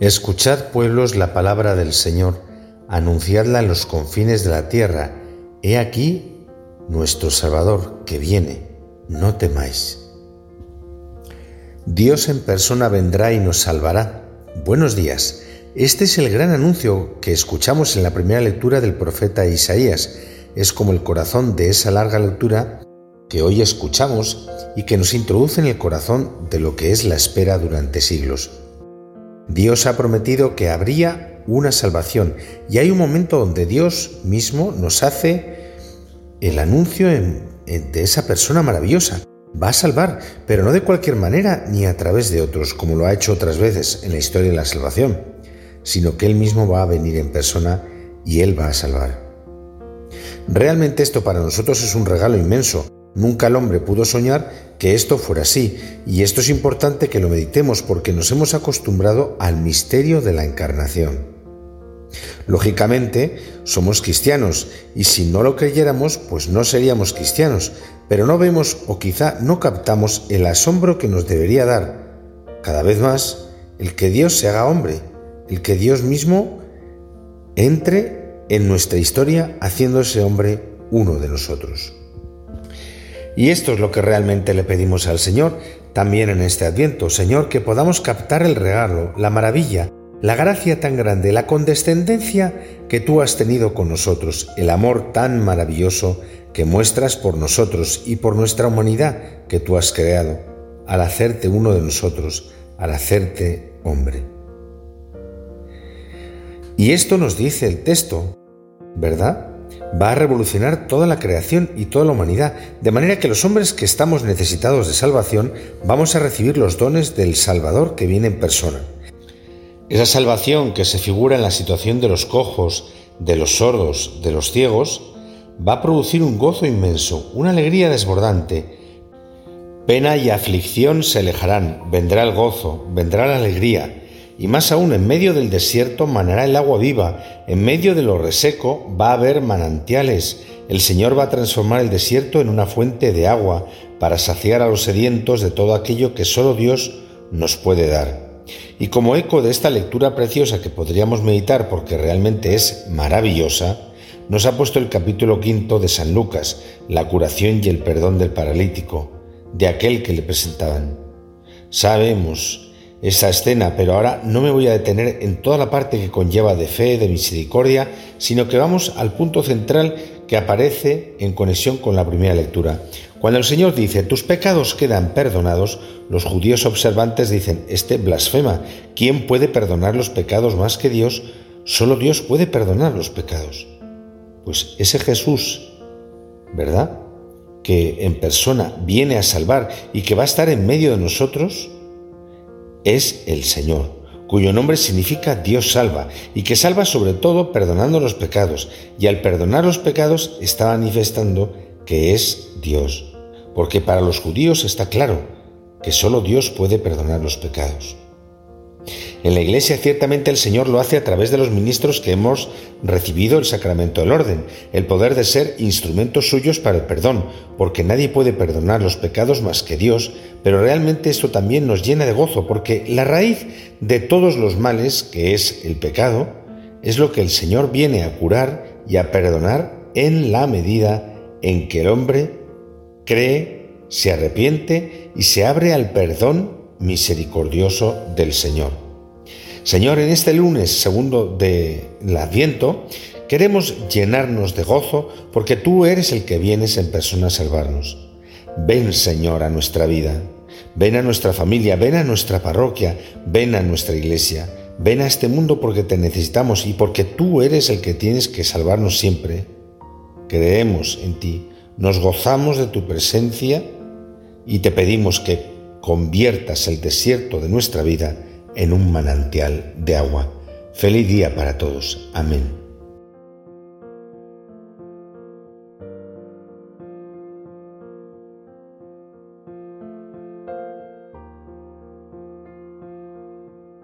Escuchad pueblos la palabra del Señor, anunciadla en los confines de la tierra. He aquí nuestro Salvador que viene, no temáis. Dios en persona vendrá y nos salvará. Buenos días. Este es el gran anuncio que escuchamos en la primera lectura del profeta Isaías. Es como el corazón de esa larga lectura que hoy escuchamos y que nos introduce en el corazón de lo que es la espera durante siglos. Dios ha prometido que habría una salvación y hay un momento donde Dios mismo nos hace el anuncio de esa persona maravillosa. Va a salvar, pero no de cualquier manera ni a través de otros, como lo ha hecho otras veces en la historia de la salvación, sino que Él mismo va a venir en persona y Él va a salvar. Realmente esto para nosotros es un regalo inmenso, Nunca el hombre pudo soñar que esto fuera así, y esto es importante que lo meditemos porque nos hemos acostumbrado al misterio de la encarnación. Lógicamente, somos cristianos, y si no lo creyéramos, pues no seríamos cristianos, pero no vemos o quizá no captamos el asombro que nos debería dar, cada vez más, el que Dios se haga hombre, el que Dios mismo entre en nuestra historia haciéndose hombre uno de nosotros. Y esto es lo que realmente le pedimos al Señor también en este adviento. Señor, que podamos captar el regalo, la maravilla, la gracia tan grande, la condescendencia que tú has tenido con nosotros, el amor tan maravilloso que muestras por nosotros y por nuestra humanidad que tú has creado, al hacerte uno de nosotros, al hacerte hombre. Y esto nos dice el texto, ¿verdad? Va a revolucionar toda la creación y toda la humanidad, de manera que los hombres que estamos necesitados de salvación vamos a recibir los dones del Salvador que viene en persona. Esa salvación que se figura en la situación de los cojos, de los sordos, de los ciegos, va a producir un gozo inmenso, una alegría desbordante. Pena y aflicción se alejarán, vendrá el gozo, vendrá la alegría, y más aún en medio del desierto manará el agua viva, en medio de lo reseco va a haber manantiales, el Señor va a transformar el desierto en una fuente de agua para saciar a los sedientos de todo aquello que solo Dios nos puede dar. Y como eco de esta lectura preciosa que podríamos meditar porque realmente es maravillosa, nos ha puesto el capítulo quinto de San Lucas, la curación y el perdón del paralítico, de aquel que le presentaban. Sabemos esa escena, pero ahora no me voy a detener en toda la parte que conlleva de fe, de misericordia, sino que vamos al punto central que aparece en conexión con la primera lectura. Cuando el Señor dice, tus pecados quedan perdonados, los judíos observantes dicen, este blasfema, ¿quién puede perdonar los pecados más que Dios? Solo Dios puede perdonar los pecados. Pues ese Jesús, ¿verdad? Que en persona viene a salvar y que va a estar en medio de nosotros, es el Señor, cuyo nombre significa Dios salva, y que salva sobre todo perdonando los pecados, y al perdonar los pecados está manifestando que es Dios, porque para los judíos está claro que solo Dios puede perdonar los pecados. En la Iglesia ciertamente el Señor lo hace a través de los ministros que hemos recibido el sacramento del orden, el poder de ser instrumentos suyos para el perdón, porque nadie puede perdonar los pecados más que Dios, pero realmente esto también nos llena de gozo, porque la raíz de todos los males, que es el pecado, es lo que el Señor viene a curar y a perdonar en la medida en que el hombre cree, se arrepiente y se abre al perdón misericordioso del Señor. Señor, en este lunes segundo del Adviento, queremos llenarnos de gozo porque tú eres el que vienes en persona a salvarnos. Ven, Señor, a nuestra vida. Ven a nuestra familia, ven a nuestra parroquia, ven a nuestra iglesia. Ven a este mundo porque te necesitamos y porque tú eres el que tienes que salvarnos siempre. Creemos en ti, nos gozamos de tu presencia y te pedimos que conviertas el desierto de nuestra vida en un manantial de agua. Feliz día para todos. Amén.